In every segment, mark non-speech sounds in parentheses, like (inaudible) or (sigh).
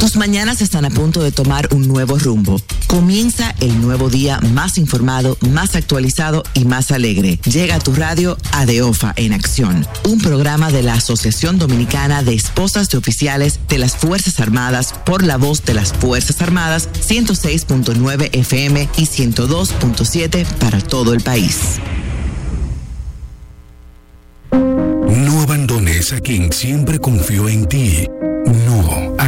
Tus mañanas están a punto de tomar un nuevo rumbo. Comienza el nuevo día más informado, más actualizado y más alegre. Llega a tu radio Adeofa en acción, un programa de la Asociación Dominicana de Esposas de Oficiales de las Fuerzas Armadas por la voz de las Fuerzas Armadas 106.9 FM y 102.7 para todo el país. No abandones a quien siempre confió en ti.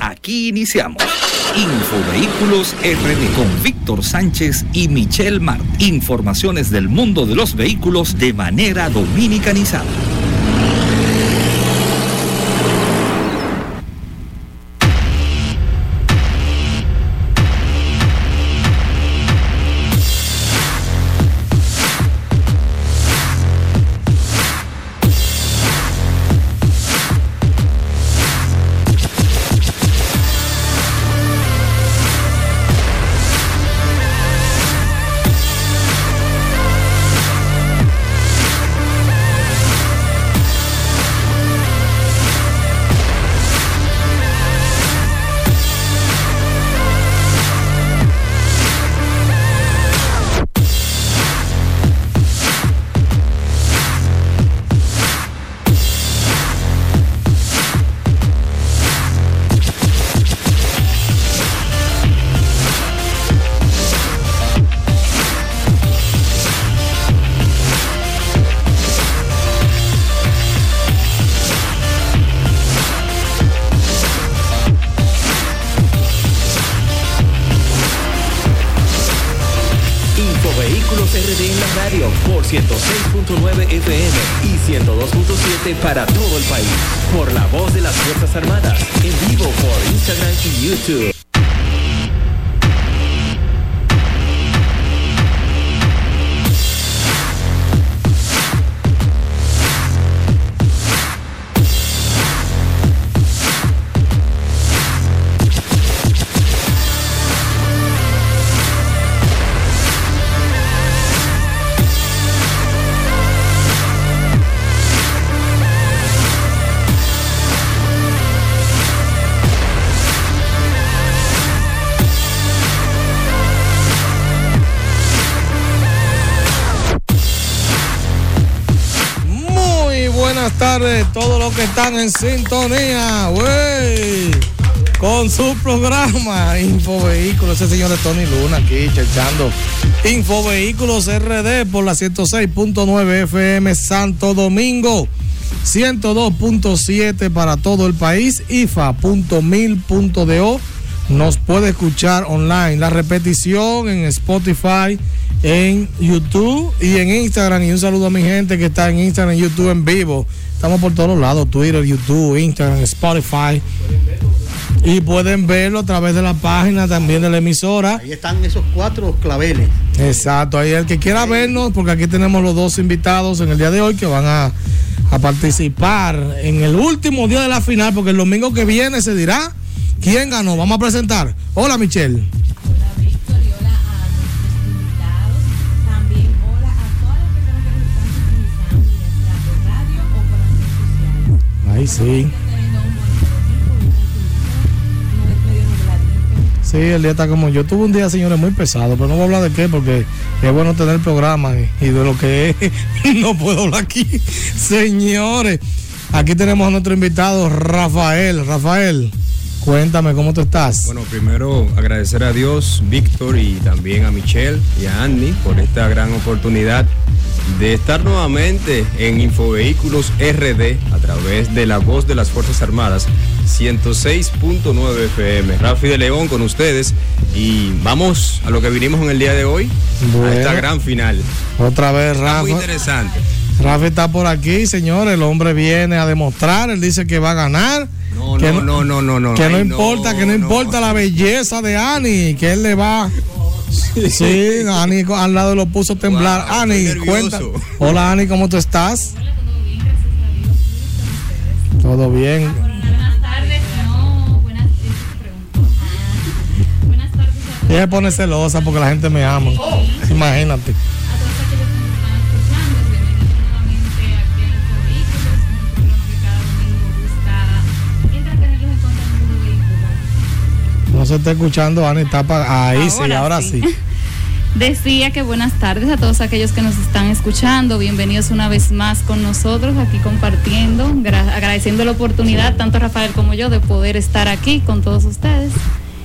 Aquí iniciamos. Infovehículos RD con Víctor Sánchez y Michelle Mart. Informaciones del mundo de los vehículos de manera dominicanizada. Tardes, todos los que están en sintonía, güey, con su programa Infovehículos, ese señor de Tony Luna aquí, chechando. Infovehículos RD por la 106.9 FM Santo Domingo, 102.7 para todo el país, IFA.mil.do. Nos puede escuchar online, la repetición en Spotify, en YouTube y en Instagram. Y un saludo a mi gente que está en Instagram y YouTube en vivo. Estamos por todos lados, Twitter, YouTube, Instagram, Spotify. Y pueden verlo a través de la página también de la emisora. Ahí están esos cuatro claveles. Exacto, ahí el que quiera vernos, porque aquí tenemos los dos invitados en el día de hoy que van a, a participar en el último día de la final, porque el domingo que viene se dirá quién ganó. Vamos a presentar. Hola, Michelle. Sí. Sí, el día está como yo. Tuve un día, señores, muy pesado, pero no voy a hablar de qué, porque es bueno tener programa y, y de lo que es, (laughs) no puedo hablar aquí. Señores, aquí tenemos a nuestro invitado, Rafael. Rafael cuéntame cómo tú estás. Bueno, primero agradecer a Dios, Víctor y también a Michelle y a Andy por esta gran oportunidad de estar nuevamente en Infovehículos RD a través de la voz de las Fuerzas Armadas 106.9 FM. Rafi de León con ustedes y vamos a lo que vinimos en el día de hoy, Bueno. a esta gran final. Otra vez, Rafa. muy interesante. Rafa está por aquí, señores. El hombre viene a demostrar. Él dice que va a ganar. No, que no, no, no, no, no. Que no Ay, importa, que no, importa la belleza de Ani, que él le va. Sí, Ani al lado lo puso a temblar. Wow, Ani, cuenta. Hola Ani, ¿cómo tú estás? Todo bien. Buenas tardes, no, buenas, buenas tardes a Ella pone celosa porque la gente me ama. Imagínate. Se está escuchando, Ani. Está pa- ahí sí, Ahora ahora sí. sí. (laughs) Decía que buenas tardes a todos aquellos que nos están escuchando. Bienvenidos una vez más con nosotros aquí compartiendo, gra- agradeciendo la oportunidad, tanto Rafael como yo, de poder estar aquí con todos ustedes.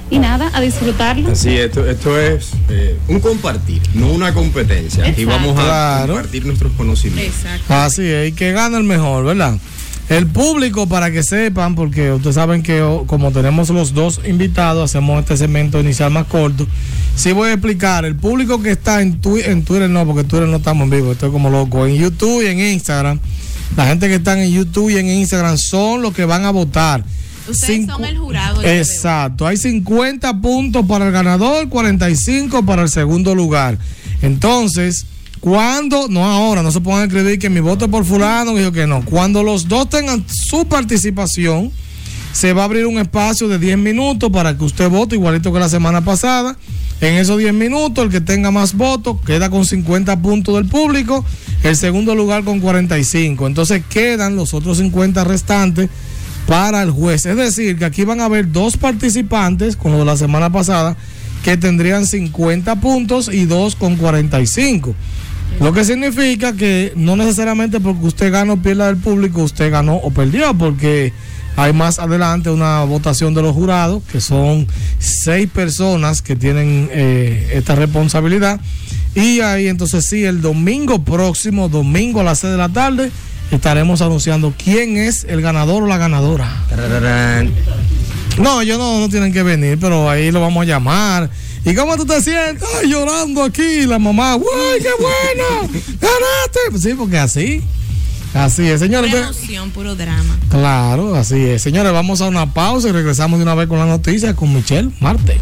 Y nada, a disfrutarlo. Así, esto, esto es eh, un compartir, no una competencia. Aquí Exacto. vamos a Claro. compartir nuestros conocimientos. Exacto. Así es, y que gana el mejor, ¿verdad? El público, para que sepan, porque ustedes saben que oh, como tenemos los dos invitados, hacemos este segmento inicial más corto. Sí voy a explicar, el público que está en, Twi- en Twitter no, porque Twitter no estamos en vivo, estoy como loco. En YouTube y en Instagram, la gente que está en YouTube y en Instagram son los que van a votar. Ustedes son el jurado. Exacto, hay 50 puntos para el ganador, 45 para el segundo lugar. Entonces, cuando, no ahora, no se pongan a escribir que mi voto es por fulano, dijo que no. Cuando los dos tengan su participación, se va a abrir un espacio de 10 minutos para que usted vote, igualito que la semana pasada. En esos 10 minutos, el que tenga más votos queda con 50 puntos del público, el segundo lugar con 45. Entonces quedan los otros 50 restantes para el juez. Es decir, que aquí van a haber dos participantes, como la semana pasada, que tendrían 50 puntos y dos con 45. Lo que significa que no necesariamente porque usted gana o pierda del público, usted ganó o perdió, porque hay más adelante una votación de los jurados, que son seis personas que tienen eh, esta responsabilidad. Y ahí entonces sí, el domingo próximo, domingo a las 6 de la tarde, estaremos anunciando quién es el ganador o la ganadora. No, ellos no, no tienen que venir, pero ahí lo vamos a llamar. ¿Y cómo tú te sientes? Ay, llorando aquí, la mamá, ¡guay, qué bueno! ¡Ganaste! Pues sí, porque así, así es, señores. Pura emoción, puro drama. Claro, así es. Señores, vamos a una pausa y regresamos de una vez con la noticia con Michelle Marte.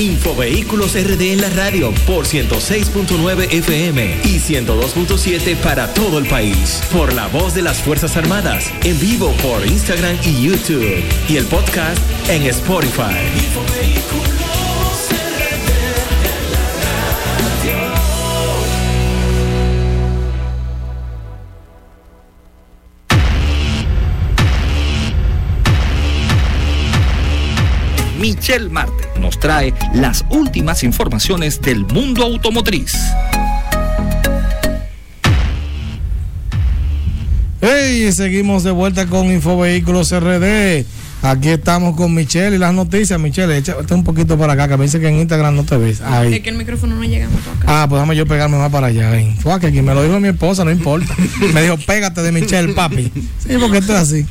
Infovehículos RD en la radio por 106.9 FM y 102.7 para todo el país. Por la voz de las Fuerzas Armadas. En vivo por Instagram y YouTube. Y el podcast en Spotify. Michelle Marte nos trae las últimas informaciones del mundo automotriz. Hey, seguimos de vuelta con Infovehículos RD. Aquí estamos con Michelle y las noticias. Michelle, échate un poquito para acá, que me dice que en Instagram no te ves. Ahí. Es que el micrófono no llega para acá. Ah, pues déjame yo pegarme más para allá. Ven. Fue que aquí me lo dijo mi esposa, no importa. (laughs) Me dijo, pégate de Michelle, papi. Sí, porque esto es así.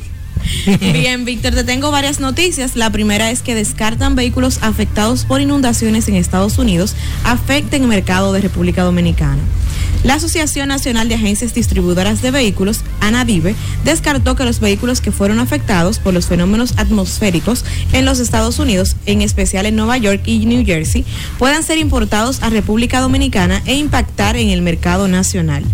(laughs) Bien, Víctor, te tengo varias noticias. La primera es que descartan vehículos afectados por inundaciones en Estados Unidos afecten el mercado de República Dominicana. La Asociación Nacional de Agencias Distribuidoras de Vehículos, ANADIVE, descartó que los vehículos que fueron afectados por los fenómenos atmosféricos en los Estados Unidos, en especial en Nueva York y New Jersey, puedan ser importados a República Dominicana e impactar en el mercado nacional.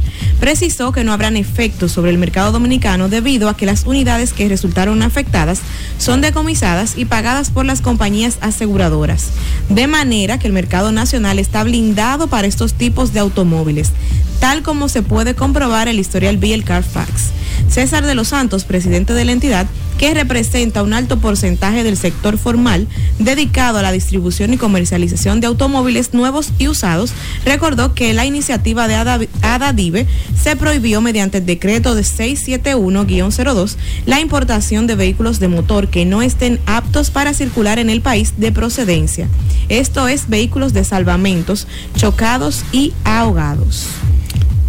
Precisó que no habrán efectos sobre el mercado dominicano debido a que las unidades que resultaron afectadas son decomisadas y pagadas por las compañías aseguradoras, de manera que el mercado nacional está blindado para estos tipos de automóviles tal como se puede comprobar el historial el Carfax. César de los Santos, presidente de la entidad, que representa un alto porcentaje del sector formal dedicado a la distribución y comercialización de automóviles nuevos y usados, recordó que la iniciativa de ADADIVE se prohibió mediante el decreto de 671-02 la importación de vehículos de motor que no estén aptos para circular en el país de procedencia. Esto es vehículos de salvamentos, chocados y ahogados.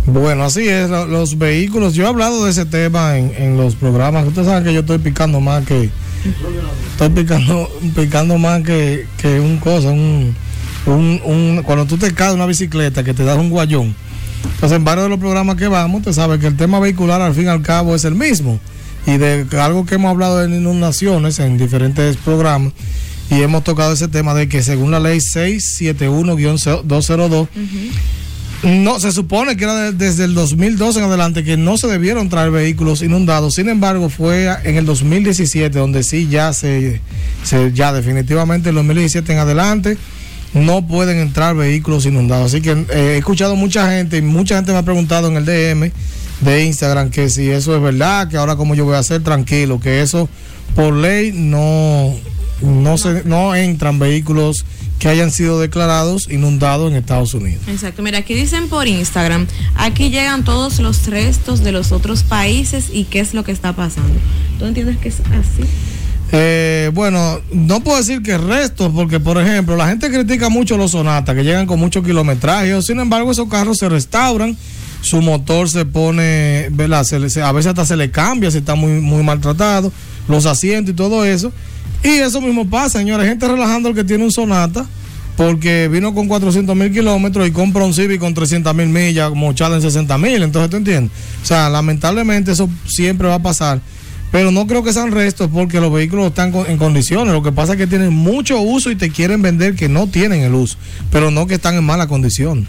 Bueno, así es, los vehículos. Yo he hablado de ese tema en, los programas. Ustedes saben que yo estoy picando más que. Estoy picando, picando más que, un cosa, un, un, Cuando tú te caes una bicicleta que te das un guayón. Entonces, en varios de los programas que vamos, usted sabe que el tema vehicular al fin y al cabo es el mismo. Y de algo que hemos hablado en inundaciones en diferentes programas y hemos tocado ese tema de que según la ley 671-202, no, se supone que era desde el 2012 en adelante que no se debieron traer vehículos inundados. Sin embargo, fue en el 2017 donde sí ya se, ya definitivamente en el 2017 en adelante no pueden entrar vehículos inundados. Así que eh, he escuchado mucha gente y mucha gente me ha preguntado en el DM de Instagram que si eso es verdad, que ahora como yo voy a hacer tranquilo, que eso por ley no no se no entran vehículos que hayan sido declarados inundados en Estados Unidos. Exacto, mira, aquí dicen por Instagram, aquí llegan todos los restos de los otros países y qué es lo que está pasando. ¿Tú entiendes que es así? Eh, bueno, no puedo decir que restos, porque por ejemplo, la gente critica mucho los sonatas que llegan con mucho kilometraje, sin embargo, esos carros se restauran, su motor se pone, ¿verdad? a veces hasta se le cambia si está muy, muy maltratado, los asientos y todo eso. Y eso mismo pasa, señores. Gente relajando el que tiene un Sonata porque vino con 400 mil kilómetros y compra un Civic con 300 mil millas, como en 60 mil. Entonces, ¿tú entiendes? O sea, lamentablemente eso siempre va a pasar. Pero no creo que sean restos porque los vehículos están en condiciones. Lo que pasa es que tienen mucho uso y te quieren vender que no tienen el uso, pero no que están en mala condición.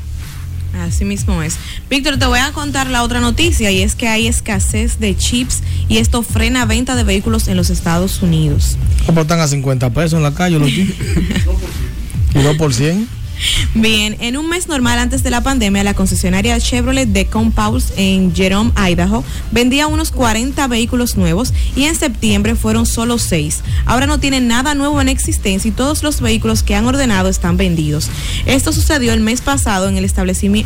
Así mismo es. Víctor, te voy a contar la otra noticia y es que hay escasez de chips y esto frena venta de vehículos en los Estados Unidos. ¿Cómo están a 50 pesos en la calle los chips? (laughs) ¿Y no por 100? Bien, en un mes normal antes de la pandemia, la concesionaria Chevrolet de Compulse en Jerome, Idaho, vendía unos 40 vehículos nuevos y en septiembre fueron solo 6. Ahora no tienen nada nuevo en existencia y todos los vehículos que han ordenado están vendidos. Esto sucedió el mes pasado en el,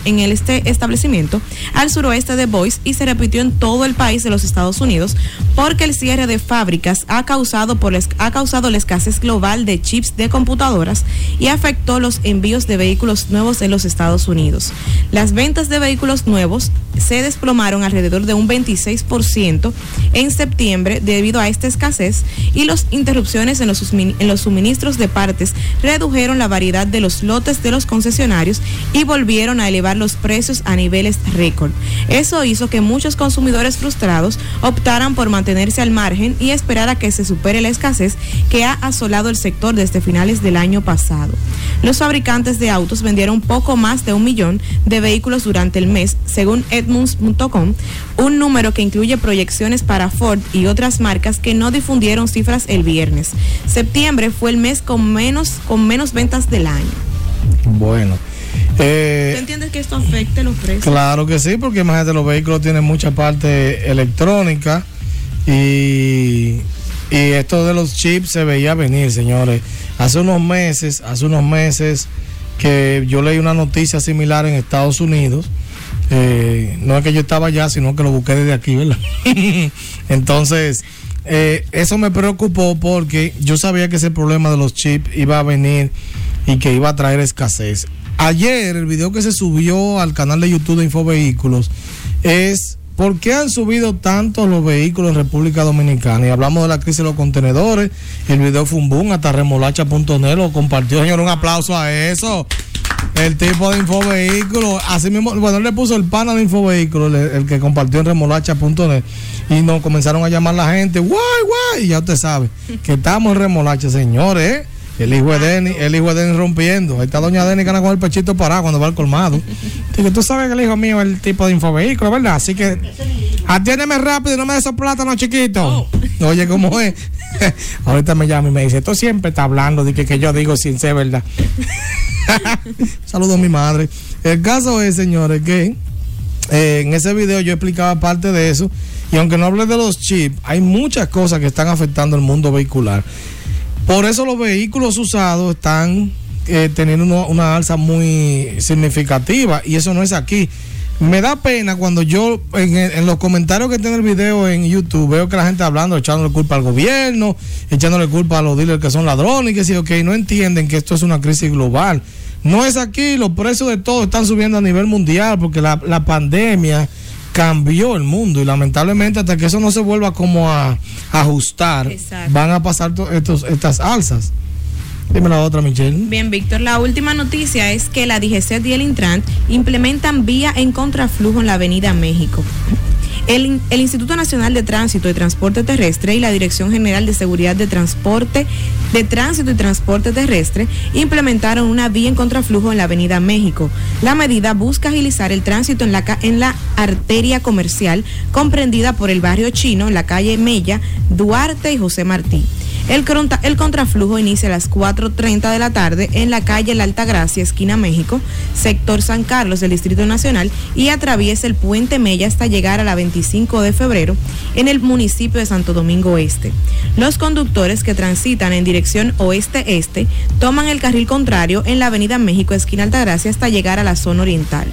en el este establecimiento al suroeste de Boise y se repitió en todo el país de los Estados Unidos porque el cierre de fábricas ha causado, por, ha causado la escasez global de chips de computadoras y afectó los envíos de vehículos nuevos en los Estados Unidos. Las ventas de vehículos nuevos se desplomaron alrededor de un 26% en septiembre debido a esta escasez y las interrupciones en los, en los suministros de partes redujeron la variedad de los lotes de los concesionarios y volvieron a elevar los precios a niveles récord. Eso hizo que muchos consumidores frustrados optaran por mantenerse al margen y esperar a que se supere la escasez que ha asolado el sector desde finales del año pasado. Los fabricantes de autos vendieron poco más de un millón de vehículos durante el mes, según Edmunds.com, un número que incluye proyecciones para Ford y otras marcas que no difundieron cifras el viernes. Septiembre fue el mes con menos, con menos ventas del año. Bueno. Eh, ¿Tú entiendes que esto afecte los precios? Claro que sí, porque imagínate, los vehículos tienen mucha parte electrónica y y esto de los chips se veía venir, señores. Hace unos meses, hace unos meses que yo leí una noticia similar en Estados Unidos. Eh, no es que yo estaba allá, sino que lo busqué desde aquí, ¿verdad? (laughs) Entonces, eh, eso me preocupó porque yo sabía que ese problema de los chips iba a venir y que iba a traer escasez. Ayer el video que se subió al canal de YouTube de Infovehículos es ¿Por qué han subido tanto los vehículos en República Dominicana? Y hablamos de la crisis de los contenedores. El video fue un boom, hasta remolacha.net lo compartió. Señor, un aplauso a eso. El tipo de Infovehículos. Así mismo, bueno, él le puso el pana de Infovehículos, el, el que compartió en remolacha.net. Y nos comenzaron a llamar la gente. Guay, guay. Y ya usted sabe que estamos en remolacha, señores. El hijo de Denny, el hijo de Denny rompiendo. Ahí está doña Denny que anda con el pechito parado cuando va al colmado. (laughs) Que tú sabes que el hijo mío es el tipo de infovehículo, ¿verdad? Así que atiéndeme rápido y no me des esos plátanos chiquitos. Oye, ¿cómo es? (laughs) Ahorita me llama y me dice, tú siempre está hablando de que, que yo digo sin ser verdad. (laughs) Saludos a mi madre. El caso es, señores, que eh, en ese video yo explicaba parte de eso. Y aunque no hable de los chips, hay muchas cosas que están afectando el mundo vehicular. Por eso los vehículos usados están eh, teniendo una, alza muy significativa y eso no es aquí. Me da pena cuando yo en, los comentarios que tiene el video en YouTube veo que la gente hablando, echándole culpa al gobierno, echándole culpa a los dealers que son ladrones y que sí, ok, no entienden que esto es una crisis global. No es aquí, los precios de todo están subiendo a nivel mundial porque la pandemia cambió el mundo y lamentablemente hasta que eso no se vuelva como a, a ajustar, Exacto. van a pasar to- estos, estas alzas. Dime la otra, Michelle. Bien, Víctor, la última noticia es que la DGCET y el Intran implementan vía en contraflujo en la Avenida México. El, in- el Instituto Nacional de Tránsito y Transporte Terrestre y la Dirección General de Seguridad de Transporte, de Tránsito y Transporte Terrestre implementaron una vía en contraflujo en la Avenida México. La medida busca agilizar el tránsito en la, en la arteria comercial comprendida por el barrio chino, la calle Mella, Duarte y José Martí. El, contraflujo inicia a las 4.30 de la tarde en la calle La Altagracia, esquina México, sector San Carlos del Distrito Nacional y atraviesa el puente Mella hasta llegar a la 25 de febrero en el municipio de Santo Domingo Este. Los conductores que transitan en dirección oeste-este toman el carril contrario en la avenida México, esquina Altagracia, hasta llegar a la zona oriental.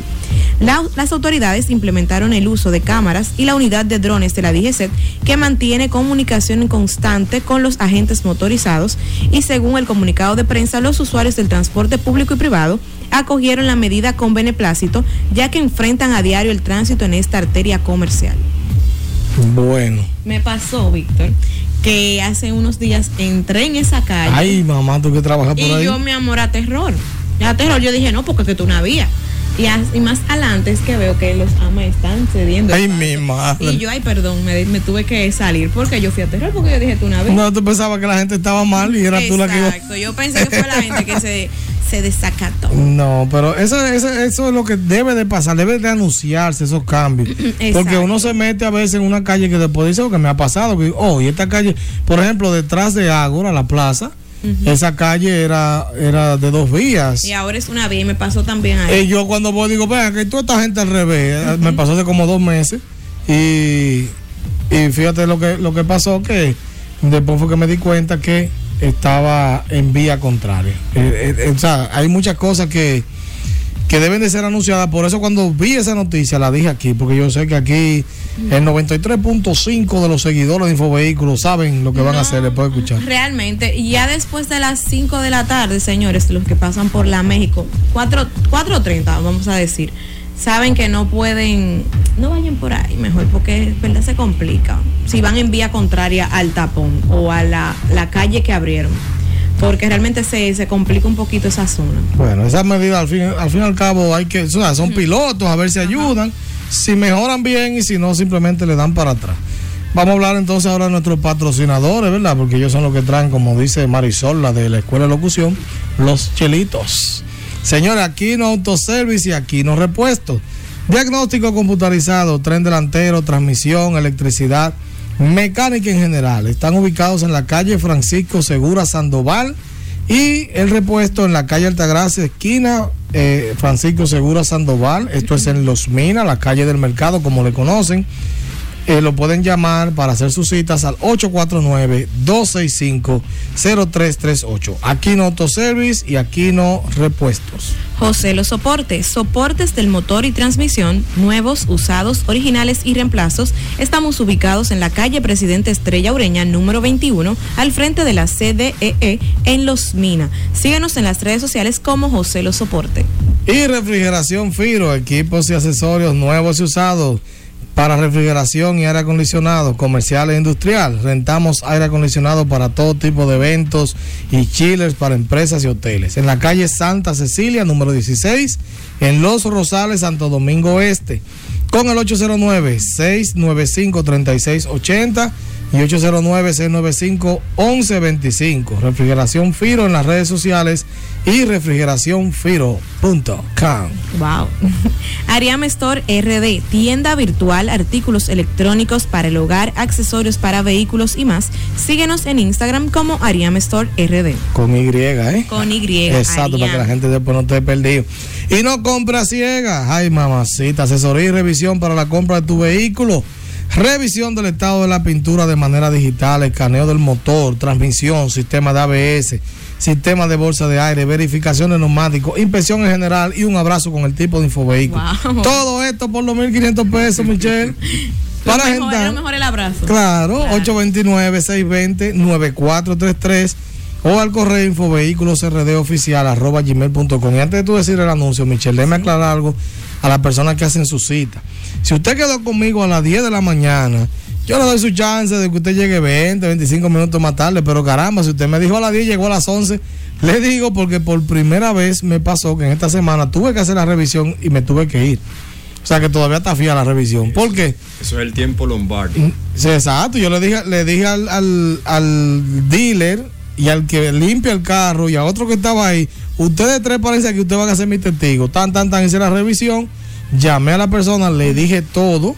La- las autoridades implementaron el uso de cámaras y la unidad de drones de la DGCET que mantiene comunicación constante con los agentes motorizados y según el comunicado de prensa los usuarios del transporte público y privado acogieron la medida con beneplácito ya que enfrentan a diario el tránsito en esta arteria comercial. Bueno. Me pasó, Víctor, que hace unos días entré en esa calle Ay, mamá, tú que trabajas por y ahí. yo me amor a terror. A terror yo dije, no, porque que tú no había. Y, as- y más adelante es que veo que los amas están cediendo. Ay, mi madre. Y yo, ay, perdón, me, me tuve que salir porque yo fui a terror porque yo dije, tú una vez. No, tú pensabas que la gente estaba mal y era tú la que. Exacto, yo pensé que fue la gente que se, se desacató. No, pero eso, eso, eso es lo que debe de pasar, debe de anunciarse esos cambios. (clears throat) Porque Exacto. uno se mete a veces en una calle que después dice lo que me ha pasado. Que, oh, y esta calle, por ejemplo, detrás de Ágora, la plaza, Esa calle era, era de dos vías. Y ahora es una vía y me pasó también ahí. Y yo cuando voy digo, vean que toda esta gente al revés. Me pasó hace como dos meses. Y, y fíjate lo que, lo que pasó, que después fue que me di cuenta que estaba en vía contraria. Eh, eh, o sea, hay muchas cosas que, que deben de ser anunciadas. Por eso cuando vi esa noticia la dije aquí, porque yo sé que aquí el 93.5 de los seguidores de Infovehículos saben lo que van a hacer después de escuchar. Realmente, ya después de las 5 de la tarde, señores, los que pasan por la México, 4 4.30, vamos a decir, saben que no pueden, no vayan por ahí mejor, porque verdad se complica. Si van en vía contraria al tapón o a la, la calle que abrieron, porque realmente se, se complica un poquito esa zona. Bueno, esas medidas al fin, al fin y al cabo hay que, o sea, son pilotos, a ver si ayudan, si mejoran bien y si no, simplemente le dan para atrás. Vamos a hablar entonces ahora de nuestros patrocinadores, ¿verdad? Porque ellos son los que traen, como dice Marisol, la de la Escuela de Locución, los chelitos. Señores, aquí no autoservice y aquí no repuesto. Diagnóstico computarizado, tren delantero, transmisión, electricidad, mecánica en general. Están ubicados en la calle Francisco Segura Sandoval y el repuesto en la calle Altagracia, esquina eh, Francisco Segura Sandoval. Esto es en Los Minas, la calle del mercado, como le conocen. Eh, lo pueden llamar para hacer sus citas al 849-265-0338. Aquino Autoservice y Aquino Repuestos. José Los Soportes, soportes del motor y transmisión, nuevos, usados, originales y reemplazos. Estamos ubicados en la calle Presidente Estrella Ureña, número 21, al frente de la CDEE e, en Los Mina. Síguenos en las redes sociales como José Los Soporte. Y refrigeración Firo, equipos y accesorios nuevos y usados para refrigeración y aire acondicionado comercial e industrial. Rentamos aire acondicionado para todo tipo de eventos y chillers para empresas y hoteles. En la calle Santa Cecilia, número 16, en Los Rosales, Santo Domingo Este, con el 809-695-3680 y 809-695-1125. Refrigeración Firo en las redes sociales y refrigeracionfiro.com. Wow. (laughs) Ariam Store RD, tienda virtual, artículos electrónicos para el hogar, accesorios para vehículos y más. Síguenos en Instagram como Ariam Store RD. Con Y, ¿eh? Con Y. Exacto, para que la gente después no esté perdido. Y no compra ciega. Ay, mamacita, asesoría y revisión para la compra de tu vehículo. Revisión del estado de la pintura de manera digital, escaneo del motor, transmisión, sistema de ABS, sistema de bolsa de aire, verificación de neumáticos, inspección en general y un abrazo con el tipo de infovehículo. Wow. Todo esto por los 1.500 pesos, Michelle. (laughs) Para Lo mejor, agendar. lo mejor el abrazo. Claro, 829-620-9433 o al correo infovehículos rd oficial arroba gmail.com. Y antes de tú decir el anuncio, Michelle, déjame aclarar algo a las personas que hacen su cita. Si usted quedó conmigo a las 10 de la mañana, yo le doy su chance de que usted llegue 20, 25 minutos más tarde, pero caramba, si usted me dijo a las 10, llegó a las 11, le digo porque por primera vez me pasó que en esta semana tuve que hacer la revisión y me tuve que ir. O sea que todavía está fía la revisión. ¿Por qué? Eso es el tiempo Lombardi. Sí, exacto. Yo le dije, le dije al, al, al dealer y al que limpia el carro y a otro que estaba ahí, ustedes tres parece que ustedes van a ser mis testigos. Tan, tan, tan, hice la revisión. Llamé a la persona, le dije todo,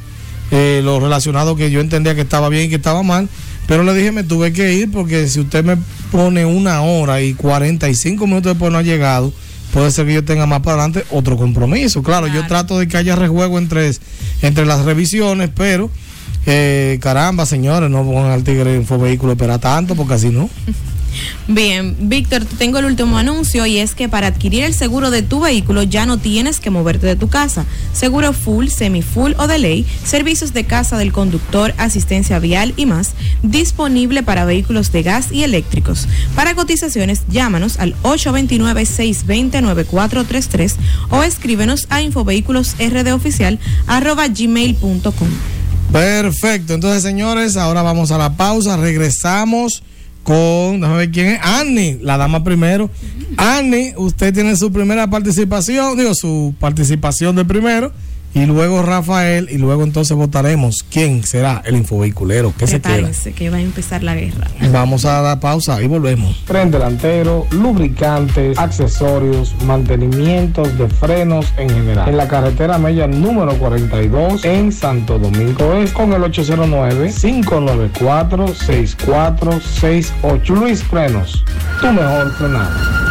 eh, lo relacionado que yo entendía que estaba bien y que estaba mal. Pero le dije, me tuve que ir porque si usted me pone una hora y 45 minutos después no ha llegado, puede ser que yo tenga más para adelante otro compromiso. Claro, yo trato de que haya rejuego entre, entre las revisiones, pero eh, caramba, señores, no pongan al tigre en vehículo espera tanto porque así no. (laughs) Bien, Víctor, te tengo el último anuncio y es que para adquirir el seguro de tu vehículo ya no tienes que moverte de tu casa. Seguro full, semi-full o de ley, servicios de casa del conductor, asistencia vial y más, disponible para vehículos de gas y eléctricos. Para cotizaciones, llámanos al 829-620-9433 o escríbenos a gmail.com. Perfecto, entonces señores, ahora vamos a la pausa, regresamos con, déjame ver quién es, Annie, la dama primero. Annie, usted tiene su primera participación, digo, su participación de primero, y luego Rafael, y luego entonces votaremos quién será el infovehiculero que se queda. Que va a empezar la guerra. Vamos a dar pausa y volvemos. Tren delantero, lubricantes, accesorios, mantenimientos de frenos en general. En la carretera Mella número 42 en Santo Domingo es con el 809-594-6468. Luis Frenos, tu mejor frenado.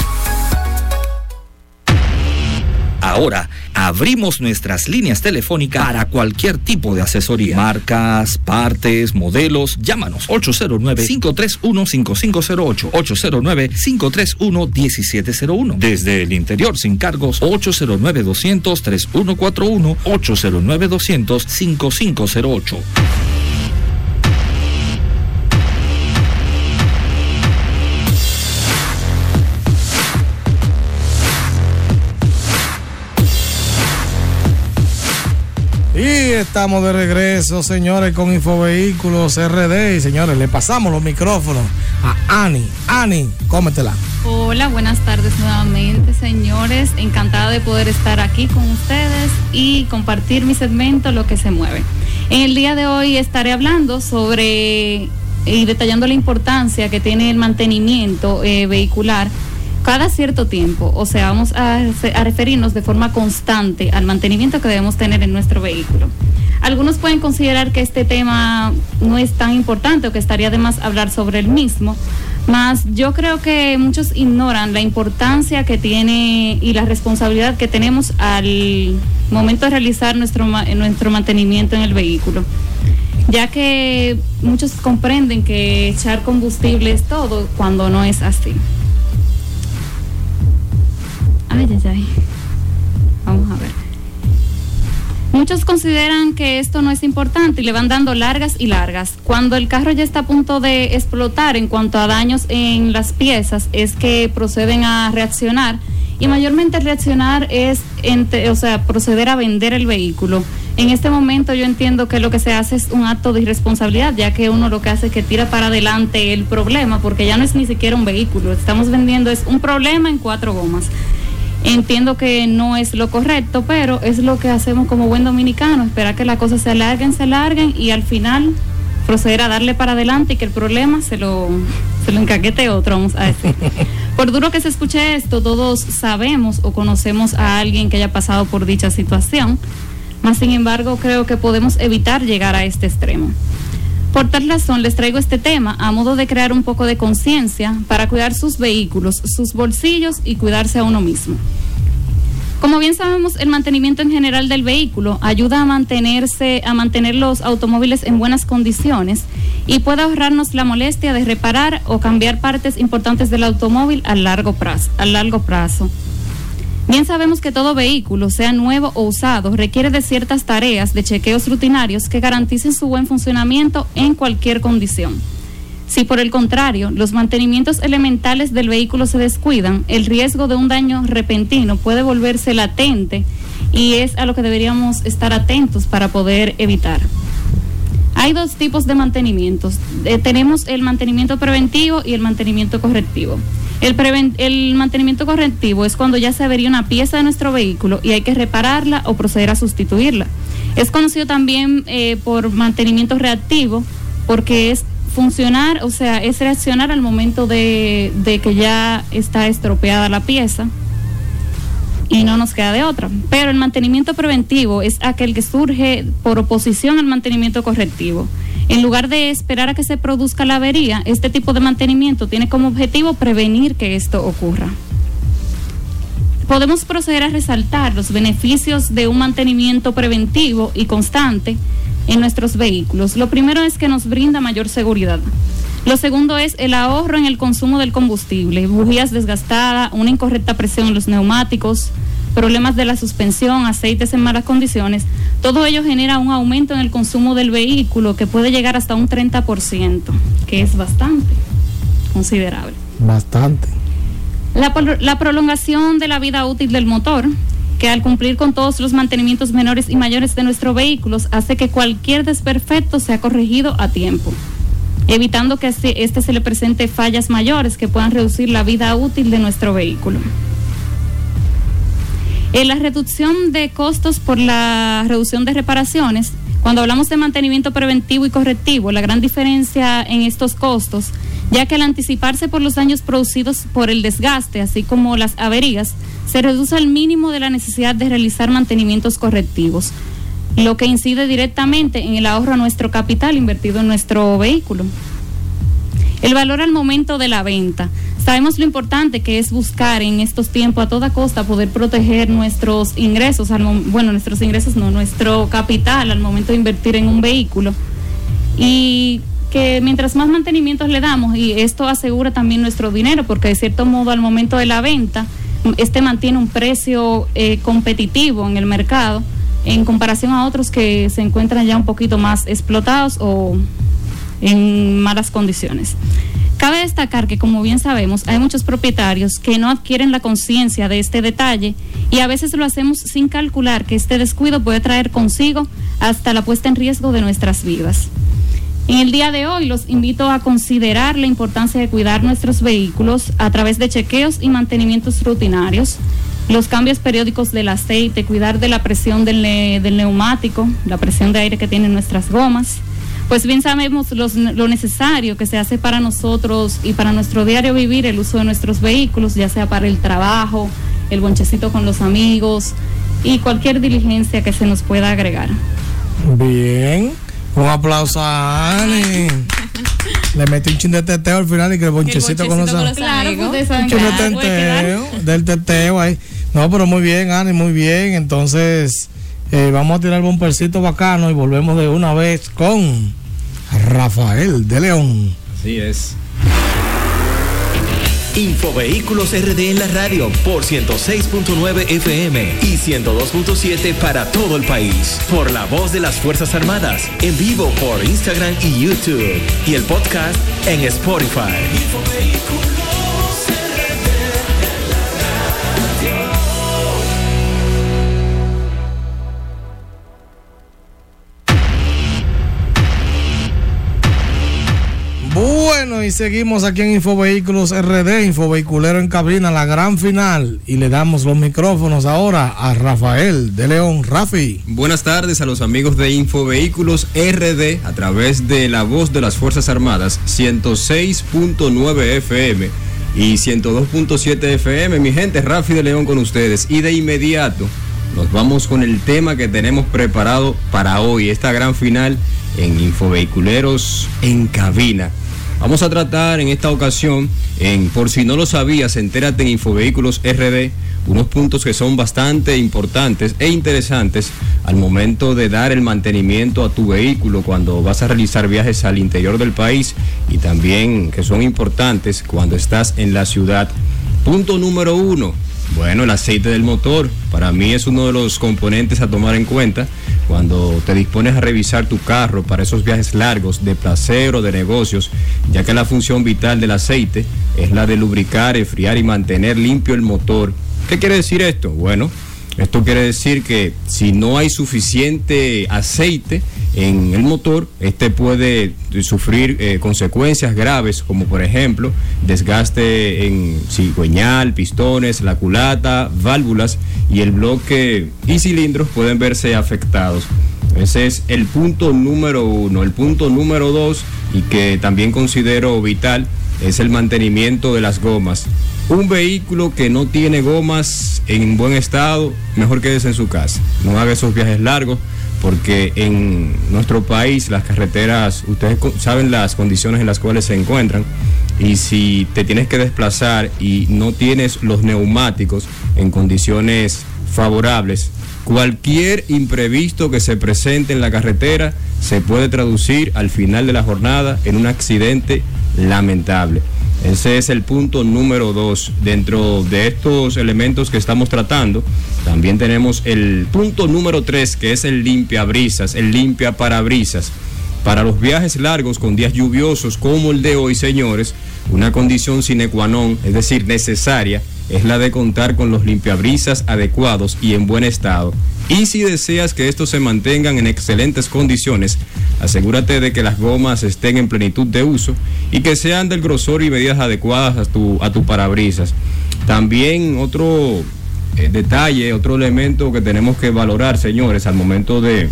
Ahora abrimos nuestras líneas telefónicas para cualquier tipo de asesoría. Marcas, partes, modelos. Llámanos 809-531-5508. 809-531-1701. Desde el interior sin cargos 809-200-3141. 809-200-5508. Estamos de regreso, señores, con Infovehículos RD. Y señores, le pasamos los micrófonos a Ani. Ani, cómetela. Hola, buenas tardes nuevamente, señores. Encantada de poder estar aquí con ustedes y compartir mi segmento Lo que se mueve. En el día de hoy estaré hablando sobre y detallando la importancia que tiene el mantenimiento eh, vehicular cada cierto tiempo. O sea, vamos a, referirnos de forma constante al mantenimiento que debemos tener en nuestro vehículo. Algunos pueden considerar que este tema no es tan importante o que estaría de más hablar sobre el mismo, mas yo creo que muchos ignoran la importancia que tiene y la responsabilidad que tenemos al momento de realizar nuestro, nuestro mantenimiento en el vehículo ya que muchos comprenden que echar combustible es todo cuando no es así. Ay, ay, ay. Vamos a ver. Muchos consideran que esto no es importante y le van dando largas y largas. Cuando el carro ya está a punto de explotar en cuanto a daños en las piezas, es que proceden a reaccionar y mayormente reaccionar es, o sea, proceder a vender el vehículo. En este momento yo entiendo que lo que se hace es un acto de irresponsabilidad, ya que uno lo que hace es que tira para adelante el problema, porque ya no es ni siquiera un vehículo, estamos vendiendo es un problema en cuatro gomas. Entiendo que no es lo correcto, pero es lo que hacemos como buen dominicano, esperar que las cosas se alarguen, se alarguen y al final proceder a darle para adelante y que el problema se lo, se lo encaquete otro, vamos a decir. (laughs) Por duro que se escuche esto, todos sabemos o conocemos a alguien que haya pasado por dicha situación, más sin embargo creo que podemos evitar llegar a este extremo. Por tal razón les traigo este tema a modo de crear un poco de conciencia para cuidar sus vehículos, sus bolsillos y cuidarse a uno mismo. Como bien sabemos, el mantenimiento en general del vehículo ayuda a mantenerse, a mantener los automóviles en buenas condiciones y puede ahorrarnos la molestia de reparar o cambiar partes importantes del automóvil a largo plazo. A largo plazo. Bien sabemos que todo vehículo, sea nuevo o usado, requiere de ciertas tareas de chequeos rutinarios que garanticen su buen funcionamiento en cualquier condición. Si por el contrario los mantenimientos elementales del vehículo se descuidan, el riesgo de un daño repentino puede volverse latente y es a lo que deberíamos estar atentos para poder evitar. Hay dos tipos de mantenimientos. Eh, tenemos el mantenimiento preventivo y el mantenimiento correctivo. El, mantenimiento correctivo es cuando ya se avería una pieza de nuestro vehículo y hay que repararla o proceder a sustituirla. Es conocido también eh, por mantenimiento reactivo porque es funcionar, o sea, es reaccionar al momento de, de que ya está estropeada la pieza y no nos queda de otra. Pero el mantenimiento preventivo es aquel que surge por oposición al mantenimiento correctivo. En lugar de esperar a que se produzca la avería, este tipo de mantenimiento tiene como objetivo prevenir que esto ocurra. Podemos proceder a resaltar los beneficios de un mantenimiento preventivo y constante en nuestros vehículos. Lo primero es que nos brinda mayor seguridad. Lo segundo es el ahorro en el consumo del combustible, bujías desgastadas, una incorrecta presión en los neumáticos, problemas de la suspensión, aceites en malas condiciones, todo ello genera un aumento en el consumo del vehículo que puede llegar hasta un 30%, que es bastante considerable. Bastante. La, la prolongación de la vida útil del motor, que al cumplir con todos los mantenimientos menores y mayores de nuestros vehículos hace que cualquier desperfecto sea corregido a tiempo evitando que este se le presente fallas mayores que puedan reducir la vida útil de nuestro vehículo. En la reducción de costos por la reducción de reparaciones, cuando hablamos de mantenimiento preventivo y correctivo, la gran diferencia en estos costos, ya que al anticiparse por los daños producidos por el desgaste, así como las averías, se reduce al mínimo de la necesidad de realizar mantenimientos correctivos, lo que incide directamente en el ahorro a nuestro capital invertido en nuestro vehículo. El valor al momento de la venta. Sabemos lo importante que es buscar en estos tiempos a toda costa poder proteger nuestros ingresos, bueno, nuestros ingresos no, nuestro capital al momento de invertir en un vehículo. Y que mientras más mantenimientos le damos, y esto asegura también nuestro dinero, porque de cierto modo al momento de la venta, este mantiene un precio eh, competitivo en el mercado en comparación a otros que se encuentran ya un poquito más explotados o en malas condiciones. Cabe destacar que, como bien sabemos, hay muchos propietarios que no adquieren la conciencia de este detalle y a veces lo hacemos sin calcular que este descuido puede traer consigo hasta la puesta en riesgo de nuestras vidas. En el día de hoy los invito a considerar la importancia de cuidar nuestros vehículos a través de chequeos y mantenimientos rutinarios, los cambios periódicos del aceite, cuidar de la presión del, neumático, la presión de aire que tienen nuestras gomas, pues bien sabemos los- lo necesario que se hace para nosotros y para nuestro diario vivir el uso de nuestros vehículos, ya sea para el trabajo, el bonchecito con los amigos y cualquier diligencia que se nos pueda agregar. Bien. Un aplauso a Ani. (laughs) Le metí un chin de teteo al final y que el bonchecito con los amigos. Claro, pues Un chin de teteo, del teteo ahí. No, pero muy bien, Ani, muy bien. Entonces, eh, vamos a tirar el bompercito bacano y volvemos de una vez con Rafael de León. Así es. Infovehículos RD en la radio por 106.9 FM y 102.7 para todo el país. Por la voz de las Fuerzas Armadas. En vivo por Instagram y YouTube. Y el podcast en Spotify. Bueno, y seguimos aquí en Infovehículos RD, Infovehiculero en cabina, la gran final. Y le damos los micrófonos ahora a Rafael de León. Rafi. Buenas tardes a los amigos de Infovehículos RD a través de la voz de las Fuerzas Armadas 106.9 FM y 102.7 FM. Mi gente, Rafi de León con ustedes. Y de inmediato nos vamos con el tema que tenemos preparado para hoy, esta gran final en Infovehiculeros en cabina. Vamos a tratar en esta ocasión, en por si no lo sabías, entérate en Infovehículos RD, unos puntos que son bastante importantes e interesantes al momento de dar el mantenimiento a tu vehículo cuando vas a realizar viajes al interior del país y también que son importantes cuando estás en la ciudad. Punto número uno, bueno, el aceite del motor para mí es uno de los componentes a tomar en cuenta cuando te dispones a revisar tu carro para esos viajes largos de placer o de negocios, ya que la función vital del aceite es la de lubricar, enfriar y mantener limpio el motor. ¿Qué quiere decir esto? Bueno, esto quiere decir que si no hay suficiente aceite en el motor, este puede sufrir eh, consecuencias graves, como por ejemplo desgaste en cigüeñal, pistones, la culata, válvulas y el bloque y cilindros pueden verse afectados. Ese es el punto número uno. El punto número dos, y que también considero vital, es el mantenimiento de las gomas. Un vehículo que no tiene gomas en buen estado, mejor quédese en su casa. No haga esos viajes largos porque en nuestro país las carreteras, ustedes saben las condiciones en las cuales se encuentran y si te tienes que desplazar y no tienes los neumáticos en condiciones favorables, cualquier imprevisto que se presente en la carretera se puede traducir al final de la jornada en un accidente lamentable. Ese es el punto número dos. Dentro de estos elementos que estamos tratando, también tenemos el punto número tres, que es el limpia brisas, el limpia parabrisas. Para los viajes largos con días lluviosos como el de hoy, señores, una condición sine qua non, es decir, necesaria, es la de contar con los limpiabrisas adecuados y en buen estado. Y si deseas que estos se mantengan en excelentes condiciones, asegúrate de que las gomas estén en plenitud de uso y que sean del grosor y medidas adecuadas a tu, a tu parabrisas. También otro eh, detalle, otro elemento que tenemos que valorar, señores, al momento de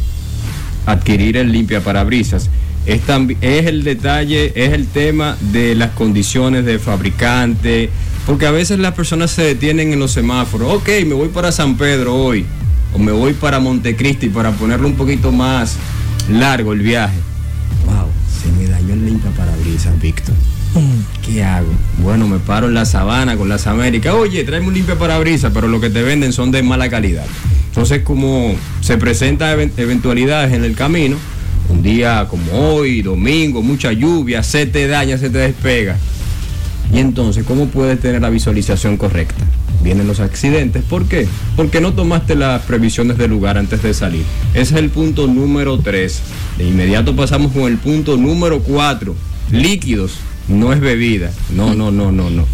adquirir el limpia parabrisas es, es el detalle, es el tema de las condiciones de fabricante, porque a veces las personas se detienen en los semáforos, ok, me voy para San Pedro hoy, o me voy para Montecristi para ponerlo un poquito más largo el viaje. Wow, se me dañó el limpia parabrisas, Víctor. ¿Qué hago? Bueno, me paro en la sabana con las Américas. Oye, tráeme un limpia parabrisas, pero lo que te venden son de mala calidad. Entonces, como se presentan even- eventualidades en el camino, un día como hoy, domingo, mucha lluvia, se te daña, se te despega. Y entonces, ¿cómo puedes tener la visualización correcta? Vienen los accidentes. ¿Por qué? Porque no tomaste las previsiones del lugar antes de salir. Ese es el punto número 3. De inmediato pasamos con el punto número 4. Líquidos. No es bebida. No, no, no, no, no.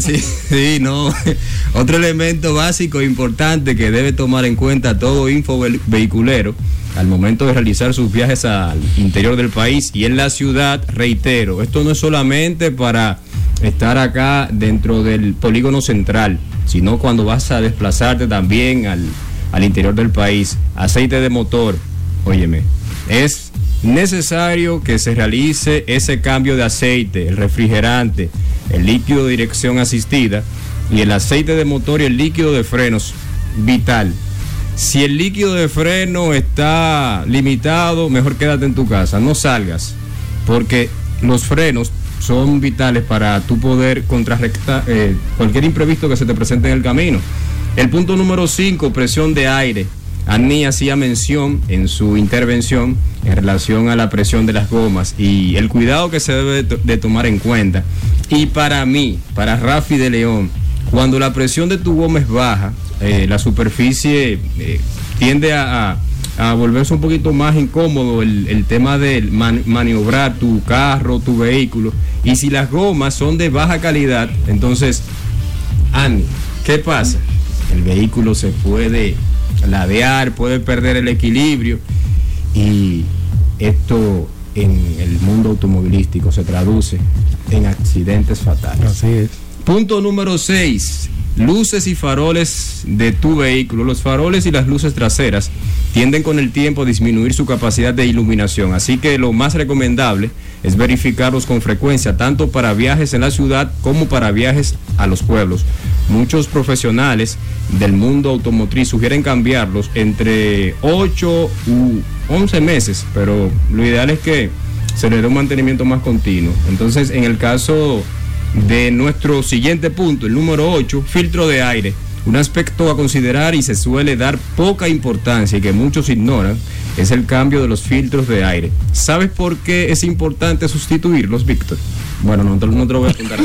Sí, sí, no. (laughs) Otro elemento básico e importante que debe tomar en cuenta todo info ve- vehiculero al momento de realizar sus viajes al interior del país y en la ciudad, reitero, esto no es solamente para estar acá dentro del polígono central, sino cuando vas a desplazarte también al, al interior del país. Aceite de motor, óyeme, es necesario que se realice ese cambio de aceite, el refrigerante, el líquido de dirección asistida y el aceite de motor y el líquido de frenos vital. Si el líquido de freno está limitado, mejor quédate en tu casa, no salgas, porque los frenos son vitales para tu poder contrarrestar eh, cualquier imprevisto que se te presente en el camino. El punto número 5, presión de aire. Annie hacía mención en su intervención en relación a la presión de las gomas y el cuidado que se debe de, tomar en cuenta. Y para mí, para Rafi de León, cuando la presión de tu goma es baja, eh, la superficie eh, tiende a, volverse un poquito más incómodo el, tema de maniobrar tu carro, tu vehículo. Y si las gomas son de baja calidad, entonces, Annie, ¿qué pasa? El vehículo se puede ladear, puede perder el equilibrio y esto en el mundo automovilístico se traduce en accidentes fatales. Así es. Punto número 6. Luces y faroles de tu vehículo. Los faroles y las luces traseras tienden con el tiempo a disminuir su capacidad de iluminación. Así que lo más recomendable es verificarlos con frecuencia, tanto para viajes en la ciudad como para viajes a los pueblos. Muchos profesionales del mundo automotriz sugieren cambiarlos entre 8 u 11 meses, pero lo ideal es que se le dé un mantenimiento más continuo. Entonces, en el caso de nuestro siguiente punto, el número 8, filtro de aire. Un aspecto a considerar y se suele dar poca importancia y que muchos ignoran es el cambio de los filtros de aire. ¿Sabes por qué es importante sustituirlos, Víctor? Bueno, no, te lo voy a contar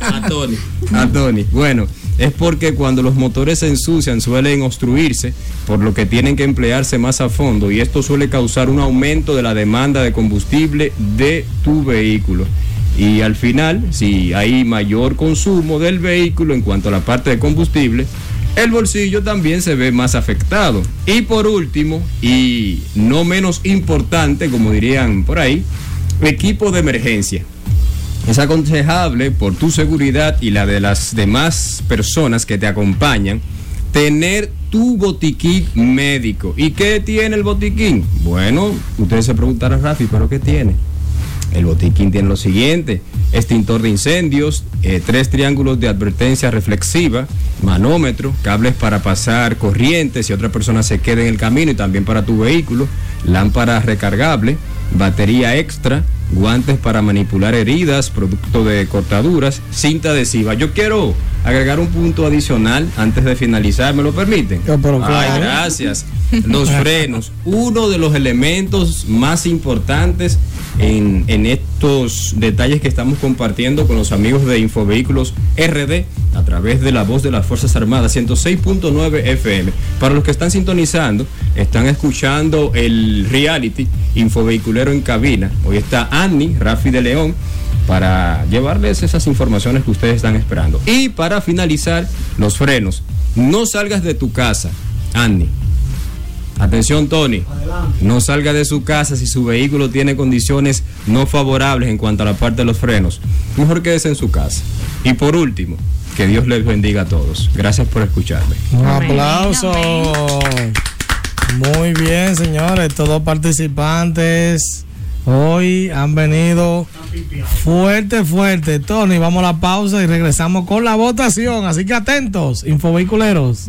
a Tony. (laughs) A Tony. Bueno, es porque cuando los motores se ensucian suelen obstruirse, por lo que tienen que emplearse más a fondo y esto suele causar un aumento de la demanda de combustible de tu vehículo. Y al final, si hay mayor consumo del vehículo en cuanto a la parte de combustible, el bolsillo también se ve más afectado. Y por último, y no menos importante, como dirían por ahí, equipo de emergencia. Es aconsejable por tu seguridad y la de las demás personas que te acompañan tener tu botiquín médico. ¿Y qué tiene el botiquín? Bueno, ustedes se preguntarán, Rafi, ¿pero qué tiene? El botiquín tiene lo siguiente, extintor de incendios, eh, tres triángulos de advertencia reflexiva, manómetro, cables para pasar corrientes si otra persona se queda en el camino y también para tu vehículo, lámpara recargable, batería extra, guantes para manipular heridas, producto de cortaduras, cinta adhesiva. Yo quiero agregar un punto adicional antes de finalizar, ¿me lo permiten? Ay, gracias. Los (laughs) frenos, uno de los elementos más importantes en, en, estos detalles que estamos compartiendo con los amigos de Infovehículos RD a través de la voz de las Fuerzas Armadas 106.9 FM. Para los que están sintonizando, están escuchando el reality Infovehiculero en cabina. Hoy está Annie, Rafi de León, para llevarles esas informaciones que ustedes están esperando. Y para finalizar, los frenos. No salgas de tu casa, Annie Atención, Tony. No salga de su casa si su vehículo tiene condiciones no favorables en cuanto a la parte de los frenos. Mejor quédese en su casa. Y por último, que Dios les bendiga a todos. Gracias por escucharme. Un aplauso. Muy bien, señores. Todos participantes hoy han venido fuerte, fuerte. Tony, vamos a la pausa y regresamos con la votación. Así que atentos, infovehiculeros.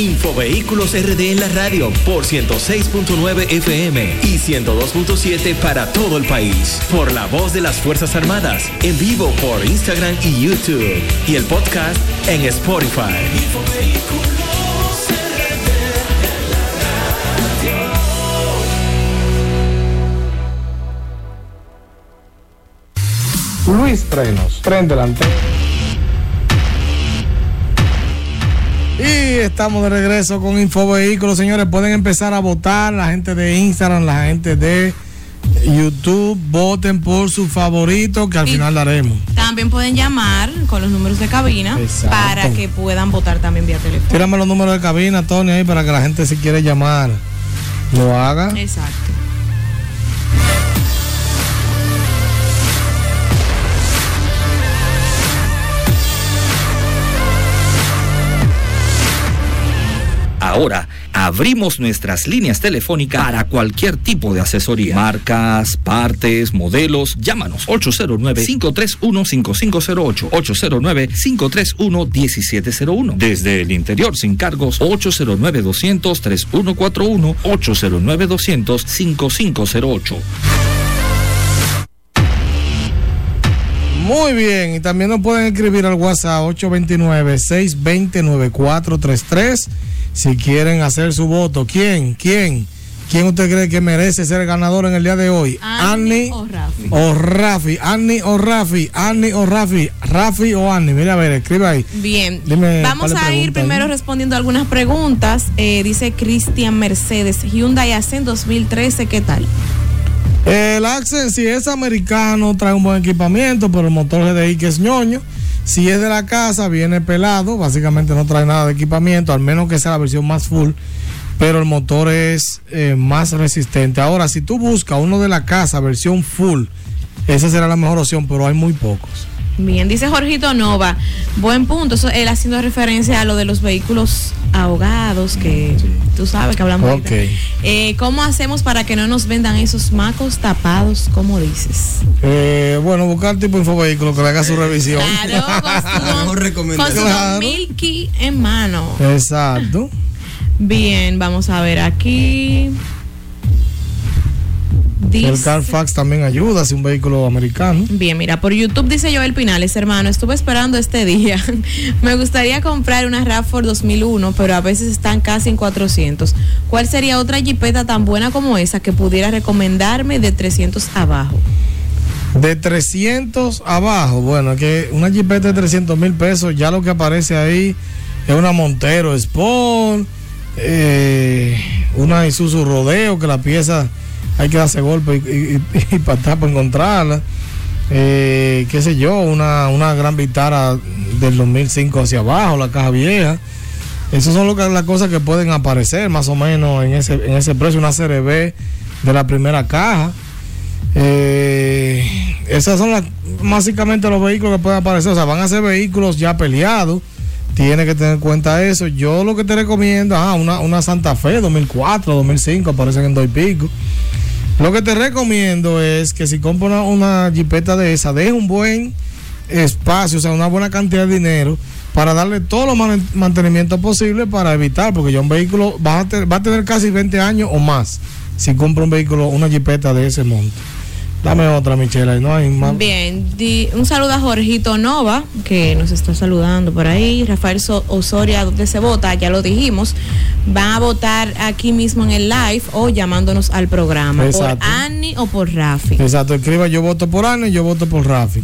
Infovehículos RD en la radio por 106.9 FM y 102.7 para todo el país. Por la voz de las Fuerzas Armadas. En vivo por Instagram y YouTube. Y el podcast en Spotify. Luis Frenos, tren delantero. Y estamos de regreso con Infovehículos, señores. Pueden empezar a votar. La gente de Instagram, la gente de YouTube, voten por su favorito que al final daremos. También pueden llamar con los números de cabina Exacto. para que puedan votar también vía teléfono. Tírame los números de cabina, Tony, ahí para que la gente si quiere llamar lo haga. Exacto. Ahora abrimos nuestras líneas telefónicas para cualquier tipo de asesoría. Marcas, partes, modelos. Llámanos 809-531-5508. 809-531-1701. Desde el interior sin cargos 809-200-3141. 809-200-5508. Muy bien, y también nos pueden escribir al WhatsApp 829-620-9433 si quieren hacer su voto. ¿Quién? ¿Quién? ¿Quién usted cree que merece ser el ganador en el día de hoy? Annie o Rafi. o Rafi. Annie o Rafi. Annie o Rafi. Rafi o Annie. Mira, a ver, escribe ahí. Bien, Dime, vamos ¿cuál a ir primero ahí? respondiendo algunas preguntas. Eh, dice Cristian Mercedes, Hyundai Accent 2013, ¿qué tal? El Accent, si es americano, trae un buen equipamiento, pero el motor GDI que es ñoño. Si es de la casa, viene pelado. Básicamente no trae nada de equipamiento, al menos que sea la versión más full. Pero el motor es eh, más resistente. Ahora, si tú buscas uno de la casa, versión full, esa será la mejor opción, pero hay muy pocos. Bien, dice Jorgito Nova, buen punto, eso, él haciendo referencia a lo de los vehículos ahogados, que tú sabes que hablamos ahorita. Ok. Eh, ¿Cómo hacemos para que no nos vendan esos macos tapados, como dices? Eh, bueno, buscar tipo infovehículo que le haga su revisión. Con su (laughs) Claro. Milky en mano. Exacto. Bien, vamos a ver aquí. El Dice- Carfax también ayuda si un vehículo americano. Bien, mira, por YouTube dice Joel Pinales, hermano, estuve esperando este (laughs) día. Me gustaría comprar una RAV4 2001, pero a veces están casi en 400. ¿Cuál sería otra jipeta tan buena como esa que pudiera recomendarme de 300 abajo? De 300 abajo, bueno, que una jipeta de 300 mil pesos, ya lo que aparece ahí es una Montero Sport, eh, una Isuzu Rodeo, que la pieza hay que darse golpe y, y, y- para encontrarla. Eh, qué sé yo, una, una gran Vitara del 2005 hacia abajo, la caja vieja. Esas son lo que- las cosas que pueden aparecer más o menos en ese, en ese precio, una CRB de la primera caja. Eh, esas son las, básicamente los vehículos que pueden aparecer. O sea, van a ser vehículos ya peleados. Tiene que tener en cuenta eso. Yo lo que te recomiendo, ah, una, una Santa Fe 2004, 2005, aparecen en dos y pico. Lo que te recomiendo es que si compras una, una jipeta de esa, deje un buen espacio, o sea, una buena cantidad de dinero para darle todos los man- mantenimientos posibles para evitar, porque ya un vehículo va a, va a tener casi 20 años o más si compra un vehículo, una jipeta de ese monto. Dame otra, Michelle, ahí no hay más. Bien, di- un saludo a Jorgito Nova, que nos está saludando por ahí. Rafael So- Osoria, donde se vota, ya lo dijimos. Van a votar aquí mismo en el live o llamándonos al programa. Exacto. Por Annie o por Rafi. Exacto, escriba yo voto por y yo voto por Rafi.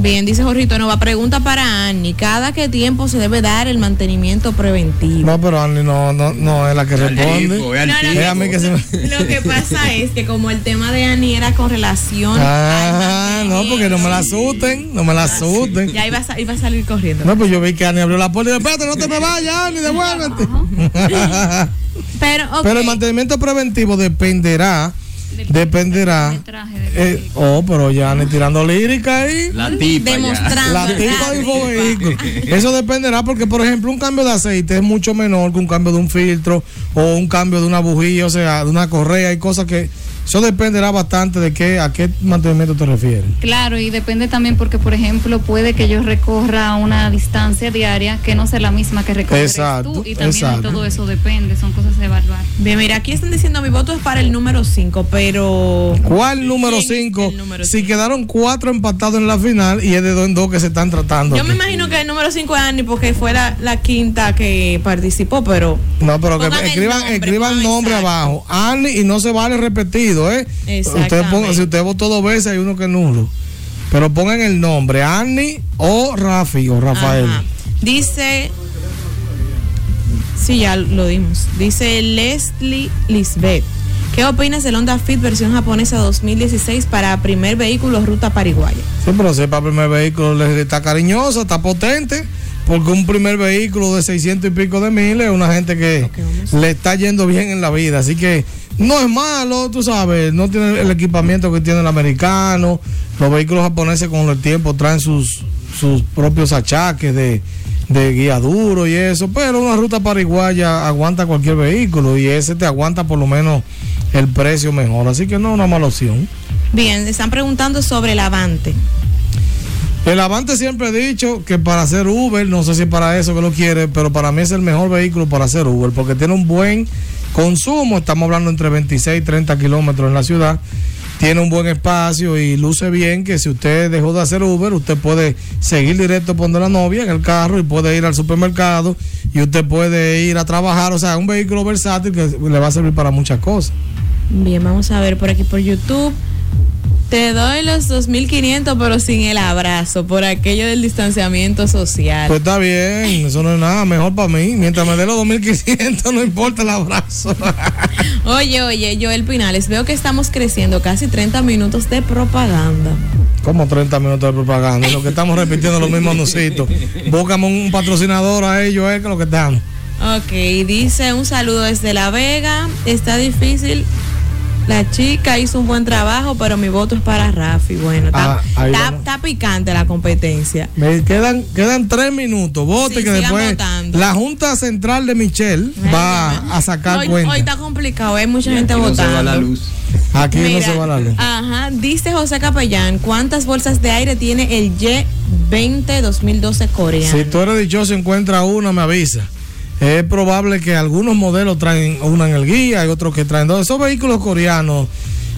Bien, dice Jorgito Nova, pregunta para Annie. ¿Cada qué tiempo se debe dar el mantenimiento preventivo? No, pero Andy no, no, no es la que responde. tipo, es al es tipo. a mí que se me... (laughs) Lo que pasa es que como el tema de Annie era con relación Ah, no, porque no me la asusten, no me la asusten. ya iba a, iba a salir corriendo. No, pues yo vi que Ani abrió la puerta y dijo, espérate, no te me vayas, Ani, devuélvete. (laughs) Pero, ok. Pero el mantenimiento preventivo dependerá, dependerá. eh, oh, pero ya Ani tirando lírica ahí. La tipa Demostrando. La tipa de infovehículo. Eso dependerá porque, por ejemplo, un cambio de aceite es mucho menor que un cambio de un filtro o un cambio de una bujía, o sea, de una correa. Hay cosas que Eso dependerá bastante de qué, a qué mantenimiento te refieres. Claro, y depende también porque, por ejemplo, puede que yo recorra una distancia diaria que no sea la misma que recorres Exacto, tú. Y también exacto. todo eso depende, son cosas de evaluar. Bien, mira, aquí están diciendo mi voto es para el número 5, pero. ¿Cuál número 5? Si quedaron cuatro empatados en la final y es de dos en dos que se están tratando. Yo me imagino que el número 5 es Annie porque fue la, la quinta que participó, pero. No, pero que escriban, nombre, escriban nombre abajo. Annie y no se vale repetido, ¿eh? Usted ponga, si usted votó dos veces, hay uno que es nulo. Pero pongan el nombre, Annie o Rafi o Rafael. Ajá. Dice. Sí, ya lo dimos. Dice Leslie Lisbeth. ¿Qué opinas del Honda Fit versión japonesa 2016 para primer vehículo ruta pariguaya? Sí, pero si para primer vehículo, está cariñosa, está potente. Porque un primer vehículo de 600 y pico de miles es una gente que le está yendo bien en la vida. Así que no es malo, tú sabes, no tiene el equipamiento que tiene el americano. Los vehículos japoneses con el tiempo traen sus, sus propios achaques de, de guía duro y eso. Pero una ruta pariguaya aguanta cualquier vehículo y ese te aguanta por lo menos el precio mejor. Así que no es una mala opción. Bien, están preguntando sobre el Avante. El Avante siempre he dicho que para hacer Uber, no sé si para eso que lo quiere, pero para mí es el mejor vehículo para hacer Uber, porque tiene un buen consumo, estamos hablando entre 26 y 30 kilómetros en la ciudad, tiene un buen espacio y luce bien que si usted dejó de hacer Uber, usted puede seguir directo por donde la novia en el carro y puede ir al supermercado y usted puede ir a trabajar, o sea, un vehículo versátil que le va a servir para muchas cosas. Bien, vamos a ver por aquí por YouTube. Te doy los 2.500, pero sin el abrazo, por aquello del distanciamiento social. Pues está bien, eso no es nada, mejor para mí. Mientras me dé los 2.500, no importa el abrazo. (laughs) Oye, oye, Joel Pinales, veo que estamos creciendo casi 30 minutos de propaganda. Como 30 minutos de propaganda. Lo que estamos repitiendo los mismos anuncios. Búscame un patrocinador a ellos, es que lo que estamos. Ok, dice un saludo desde La Vega. Está difícil. La chica hizo un buen trabajo, pero mi voto es para Rafi. Bueno, está, Ah, está- está picante la competencia. Me quedan, quedan tres minutos. Vote Sí, que después votando. la Junta Central de Michelle va a sacar Hoy, cuenta. hoy está complicado, hay mucha gente Aquí no se votando. va la luz. Aquí no Mira, se va la luz. Ajá, dice José Capellán, ¿cuántas bolsas de aire tiene el Y20 2012 coreano? Si tú eres dichoso y encuentras una, me avisa. Es probable que algunos modelos traen una en el guía, hay otros que traen dos. Esos vehículos coreanos,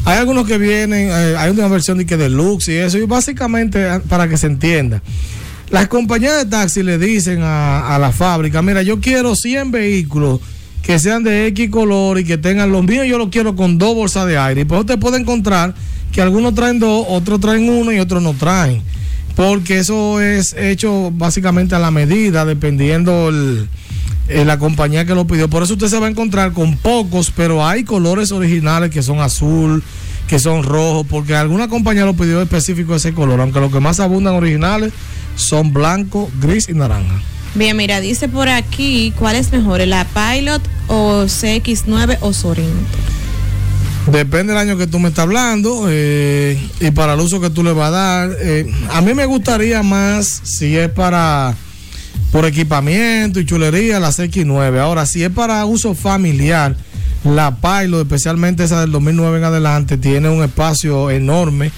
hay algunos que vienen, eh, hay una versión de que deluxe y eso, y básicamente ah, para que se entienda. Las compañías de taxi le dicen a, la fábrica, mira, yo quiero 100 vehículos que sean de X color y que tengan los míos, yo los quiero con dos bolsas de aire. Y pues usted puede encontrar que algunos traen dos, otros traen uno y otros no traen. Porque eso es hecho básicamente a la medida, dependiendo el, eh, la compañía que lo pidió. Por eso usted se va a encontrar con pocos, pero hay colores originales que son azul, que son rojos, porque alguna compañía lo pidió específico ese color, aunque los que más abundan originales son blanco, gris y naranja. Bien, mira, dice por aquí, ¿cuál es mejor, la Pilot o CX9 o Sorento? Depende del año que tú me estás hablando eh, y para el uso que tú le vas a dar. Eh, a mí me gustaría más si es para por equipamiento y chulería la CX9. Ahora, si es para uso familiar, la Pilot, especialmente esa del 2009 en adelante, tiene un espacio enorme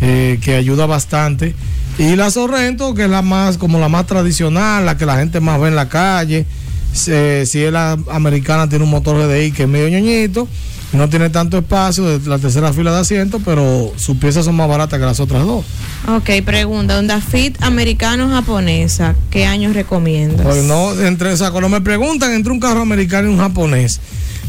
eh, que ayuda bastante. Y la Sorrento, que es la más, como la más tradicional, la que la gente más ve en la calle. Se- si es la americana, tiene un motor GDI que es medio ñoñito, no tiene tanto espacio, de la tercera fila de asientos, pero sus piezas son más baratas que las otras dos. Ok, pregunta, Honda Fit americano o japonesa, ¿qué años recomiendas? Pues no, entre, o sea, cuando me preguntan entre un carro americano y un japonés,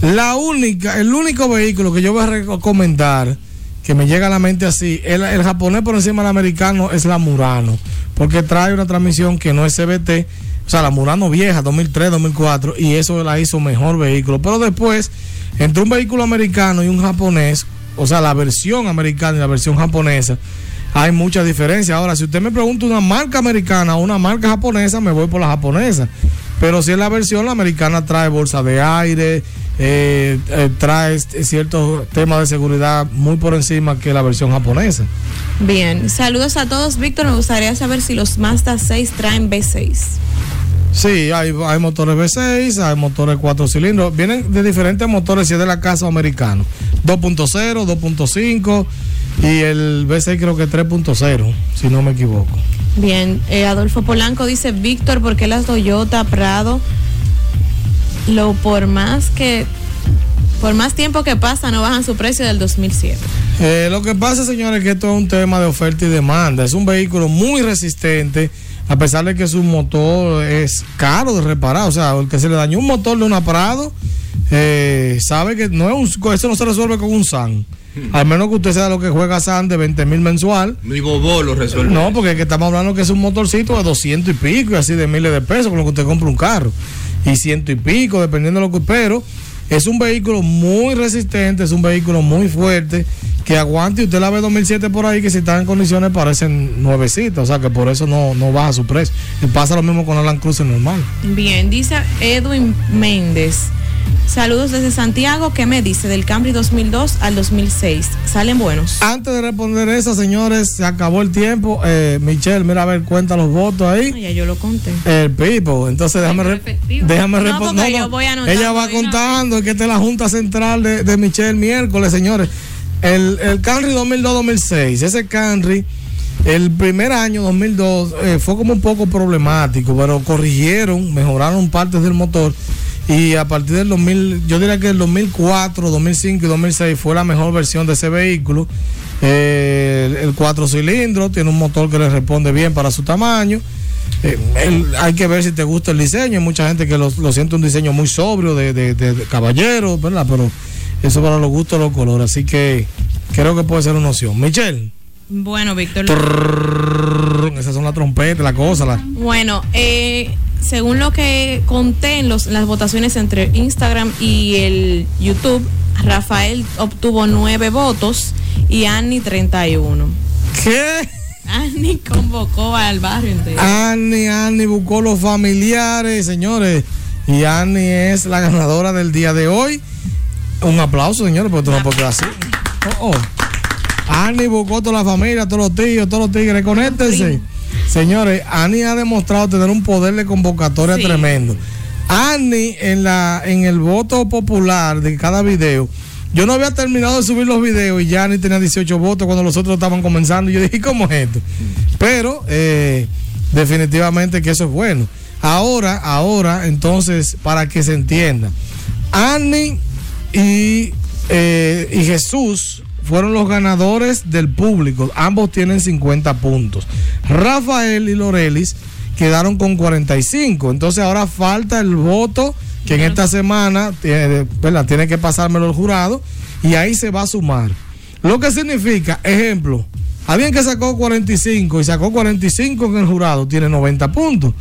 la única, el único vehículo que yo voy a recomendar, que me llega a la mente así, el, el japonés por encima del americano es la Murano, porque trae una transmisión que no es CBT, o sea, la Murano vieja, 2003, 2004, y eso la hizo mejor vehículo. Pero después, entre un vehículo americano y un japonés, o sea, la versión americana y la versión japonesa, hay mucha diferencia. Ahora, si usted me pregunta una marca americana o una marca japonesa, me voy por la japonesa. Pero si es la versión, la americana trae bolsa de aire, eh, eh, trae este- ciertos temas de seguridad muy por encima que la versión japonesa. Bien, saludos a todos. Víctor, me gustaría saber si los Mazda 6 traen V6. Sí, hay, hay motores V6, hay motores 4 cilindros. Vienen de diferentes motores, si es de la casa americano. 2.0, 2.5 y el V6 creo que 3.0, si no me equivoco. Bien, eh, Adolfo Polanco dice, Víctor, ¿por qué las Toyota Prado, lo por más que, por más tiempo que pasa, no bajan su precio del 2007? Eh, lo que pasa, señores, es que esto es un tema de oferta y demanda. Es un vehículo muy resistente, a pesar de que su motor es caro de reparar. O sea, el que se le dañó un motor de una Prado, eh, sabe que no es un, eso no se resuelve con un SAN. Al menos que usted sea lo que juega SAN de 20 mil mensual. Mi bobo lo resuelve. No, porque es que estamos hablando que es un motorcito de 200 y pico y así de miles de pesos con lo que usted compra un carro. Y ciento y pico, dependiendo de lo que. Pero es un vehículo muy resistente, es un vehículo muy fuerte que aguante. Usted la ve 2007 por ahí que si está en condiciones parecen nuevecitas, o sea que por eso no, no baja su precio. Y pasa lo mismo con el Land Cruiser normal. Bien, dice Edwin Méndez. Saludos desde Santiago. ¿Qué me dice del Camry 2002 al 2006? ¿Salen buenos? Antes de responder eso, señores, se acabó el tiempo. Eh, Michelle, mira a ver, cuenta los votos ahí. ya yo lo conté. El Pipo. Entonces déjame, re- déjame No, responder. ella va contando que esta es la Junta Central de, de Michelle miércoles, señores. El, el Camry 2002-2006, ese Camry, el primer año 2002 eh, fue como un poco problemático, pero corrigieron, mejoraron partes del motor. Y a partir del 2000, yo diría que el 2004, 2005 y 2006 fue la mejor versión de ese vehículo. Eh, el, el cuatro cilindros tiene un motor que le responde bien para su tamaño. Eh, el- hay que ver si te gusta el diseño. Hay mucha gente que lo, lo siente un diseño muy sobrio de, de- de- de caballero, ¿verdad? Pero eso para los gustos, los colores. Así que creo que puede ser una opción. Michelle, Bueno, Víctor. esas son las trompetas, la cosa. La... Bueno, eh, según lo que conté en los, las votaciones entre Instagram y el YouTube, Rafael obtuvo nueve votos y Annie 31. ¿Qué? Annie convocó al barrio entero. Annie, Annie buscó los familiares, señores. Y Annie es la ganadora del día de hoy. Un aplauso, señores, porque tú no puedes quedar así. Oh, oh. Annie buscó toda la familia, todos los tíos, todos los tigres, conéctense. Señores, Annie ha demostrado tener un poder de convocatoria Sí. tremendo. Annie, en, la, en el voto popular de cada video, yo no había terminado de subir los videos y ya Annie tenía 18 votos cuando los otros estaban comenzando. Y yo dije, ¿cómo es esto? Pero eh, definitivamente que eso es bueno. Ahora, ahora, entonces, para que se entienda, Annie y, eh, y Jesús fueron los ganadores del público. Ambos tienen 50 puntos. Rafael y Lorelis quedaron con 45. Entonces ahora falta el voto que en esta semana tiene, ¿verdad? tiene que pasármelo el jurado y ahí se va a sumar. Lo que significa, ejemplo, alguien que sacó 45 y sacó 45 en el jurado tiene 90 puntos.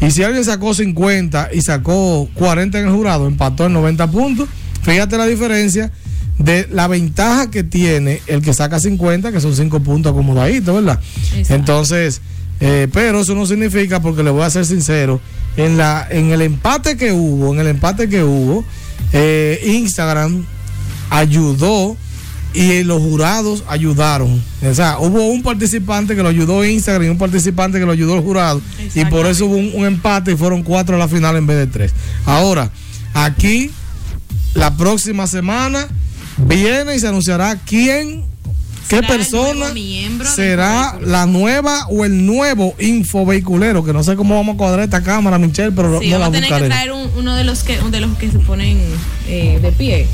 Y si alguien sacó 50 y sacó 40 en el jurado, empató en 90 puntos. Fíjate la diferencia de la ventaja que tiene el que saca 50, que son 5 puntos acomodaditos, ¿verdad? Entonces, eh, pero eso no significa, porque le voy a ser sincero, en, la, en el empate que hubo, en el empate que hubo, eh, Instagram ayudó y los jurados ayudaron. O sea, hubo un participante que lo ayudó Instagram y un participante que lo ayudó el jurado. Y por eso hubo un, un empate y fueron cuatro a la final en vez de tres. Ahora, aquí, la próxima semana, viene y se anunciará quién, qué persona será la nueva o el nuevo infovehiculero. Que no sé cómo vamos a cuadrar esta cámara, Michelle, pero Sí, no la a tener que buscaré. traer un- uno de los que de los que se ponen eh, de pie.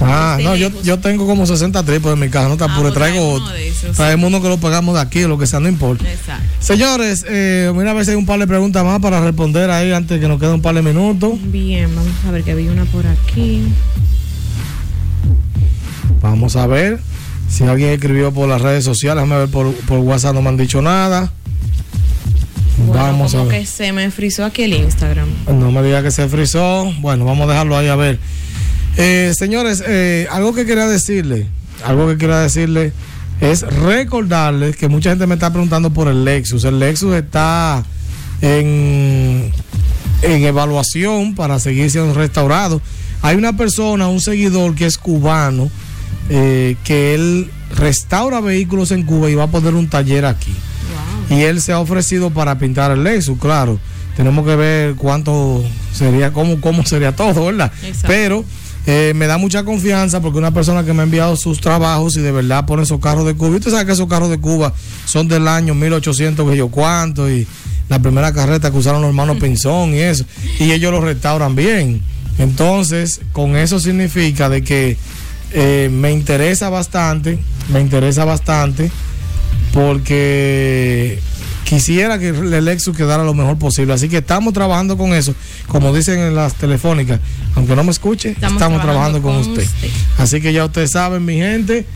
Ah, Este no, yo, yo tengo como 60 trípodes en mi casa, no te apures, pues traigo uno de esos, Traemos uno que lo pagamos de aquí lo que sea, no importa. Exacto. Señores, eh, mira a ver si hay un par de preguntas más para responder ahí antes que nos quede un par de minutos. Bien, vamos a ver que había una por aquí. Vamos a ver si alguien escribió por las redes sociales. Déjame ver por, por WhatsApp, no me han dicho nada. Bueno, vamos a ver. que se me frizó aquí el Instagram. No me diga que se frizó. Bueno, vamos a dejarlo ahí a ver. Eh, señores, eh, algo que quería decirle, algo que quería decirle es recordarles que mucha gente me está preguntando por el Lexus. El Lexus está en, en evaluación para seguir siendo restaurado. Hay una persona, un seguidor que es cubano, eh, que él restaura vehículos en Cuba y va a poner un taller aquí. Y él se ha ofrecido para pintar el Lexus, claro. tenemos que ver cuánto sería, cómo, cómo sería (laughs) todo, ¿verdad? Exacto. Pero eh, me da mucha confianza porque una persona que me ha enviado sus trabajos y de verdad pone esos carros de Cuba. Y usted sabe que esos carros de Cuba son del año 1800, que yo cuánto, y la primera carreta que usaron los hermanos (laughs) Pinzón y eso. Y ellos lo restauran bien. Entonces, con eso significa de que eh, me interesa bastante, me interesa bastante porque quisiera que el Lexus quedara lo mejor posible. Así que estamos trabajando con eso. Como dicen en las telefónicas, aunque no me escuche, estamos, trabajando, con, usted. Así que ya ustedes saben, mi gente,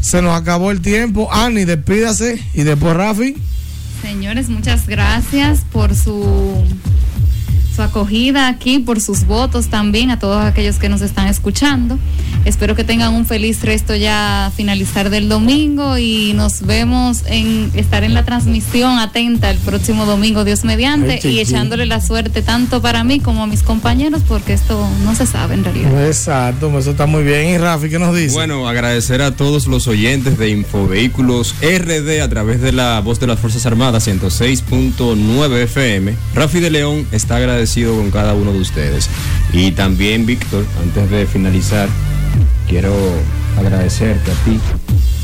se nos acabó el tiempo. Ani, despídase y después Rafi. Señores, muchas gracias por su, su acogida aquí, por sus votos también a todos aquellos que nos están escuchando. Espero que tengan un feliz resto ya a finalizar del domingo y nos vemos en estar en la transmisión atenta el próximo domingo, Dios mediante, Ay, y echándole la suerte tanto para mí como a mis compañeros, porque esto no se sabe en realidad. Exacto, eso está muy bien. Y Rafi, ¿qué nos dice? Bueno, agradecer a todos los oyentes de Infovehículos RD a través de la voz de las Fuerzas Armadas 106.9 FM. Rafi de León está agradecido con cada uno de ustedes. Y también, Víctor, antes de finalizar, quiero agradecerte a ti,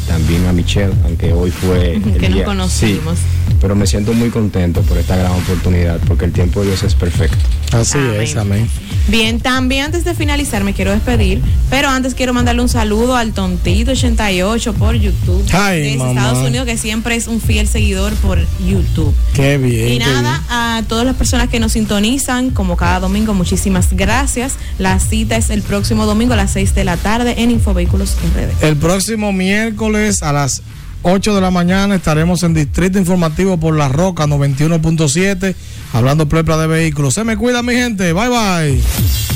también a Michelle, aunque hoy fue (laughs) el Que nos día- conocimos. Sí, pero me siento muy contento por esta gran oportunidad, porque el tiempo de Dios es perfecto. Así es, amén. Bien, también antes de finalizar me quiero despedir, pero antes quiero mandarle un saludo al Tontito 88 por YouTube Ay, desde mamá. Estados Unidos que siempre es un fiel seguidor por YouTube. Qué bien. Y nada, a todas las personas que nos sintonizan, como cada domingo, muchísimas gracias. La cita es el próximo domingo a las 6 de la tarde en Infovehículos El próximo miércoles a las 8 de la mañana estaremos en Distrito Informativo por La Roca 91.7 hablando plepla de vehículos. Se me cuida mi gente. Bye bye.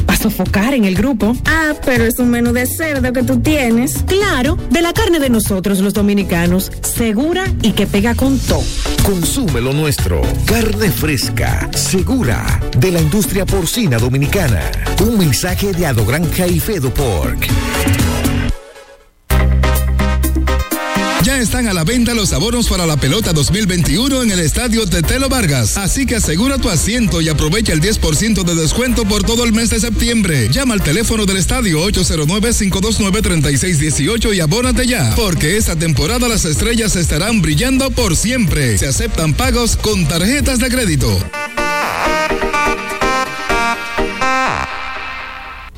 sofocar en el grupo. Ah, pero es un menú de cerdo que tú tienes. Claro, de la carne de nosotros los dominicanos, segura y que pega con todo. Consume lo nuestro. Carne fresca, segura, de la industria porcina dominicana. Un mensaje de Adogranja y Fedo Pork. Están a la venta los abonos para la pelota 2021 en el estadio Tetelo Vargas. Así que asegura tu asiento y aprovecha el 10% de descuento por todo el mes de septiembre. Llama al teléfono del estadio 809-529-3618 y abónate ya. Porque esta temporada las estrellas estarán brillando por siempre. Se aceptan pagos con tarjetas de crédito.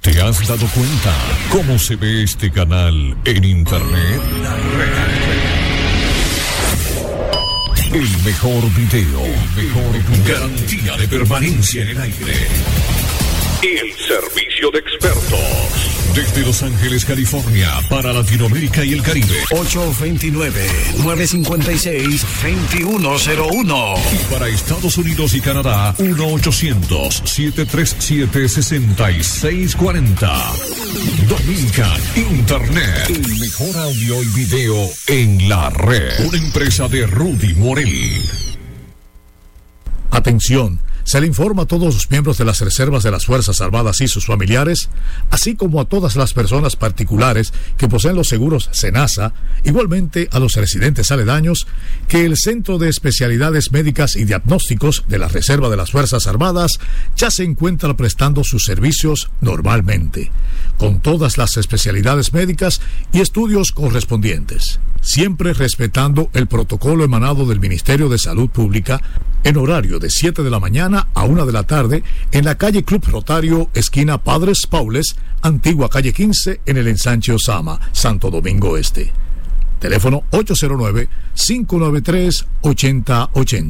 ¿Te has dado cuenta cómo se ve este canal en Internet? El mejor video, el mejor garantía de permanencia en el aire. El servicio de expertos. Desde Los Ángeles, California, para Latinoamérica y el Caribe. 829-956-2101. Y para Estados Unidos y Canadá, 1-800-737-6640. Dominican Internet. El mejor audio y video en la red. Una empresa de Rudy Morel. Atención, se le informa a todos los miembros de las reservas de las Fuerzas Armadas y sus familiares, así como a todas las personas particulares que poseen los seguros SENASA, igualmente a los residentes aledaños, que el Centro de Especialidades Médicas y Diagnósticos de la Reserva de las Fuerzas Armadas ya se encuentra prestando sus servicios normalmente, con todas las especialidades médicas y estudios correspondientes siempre respetando el protocolo emanado del Ministerio de Salud Pública en horario de 7 de la mañana a 1 de la tarde en la calle Club Rotario, esquina Padres Paules, antigua calle 15 en el ensanche Osama, Santo Domingo Este. Teléfono 809 593 8080.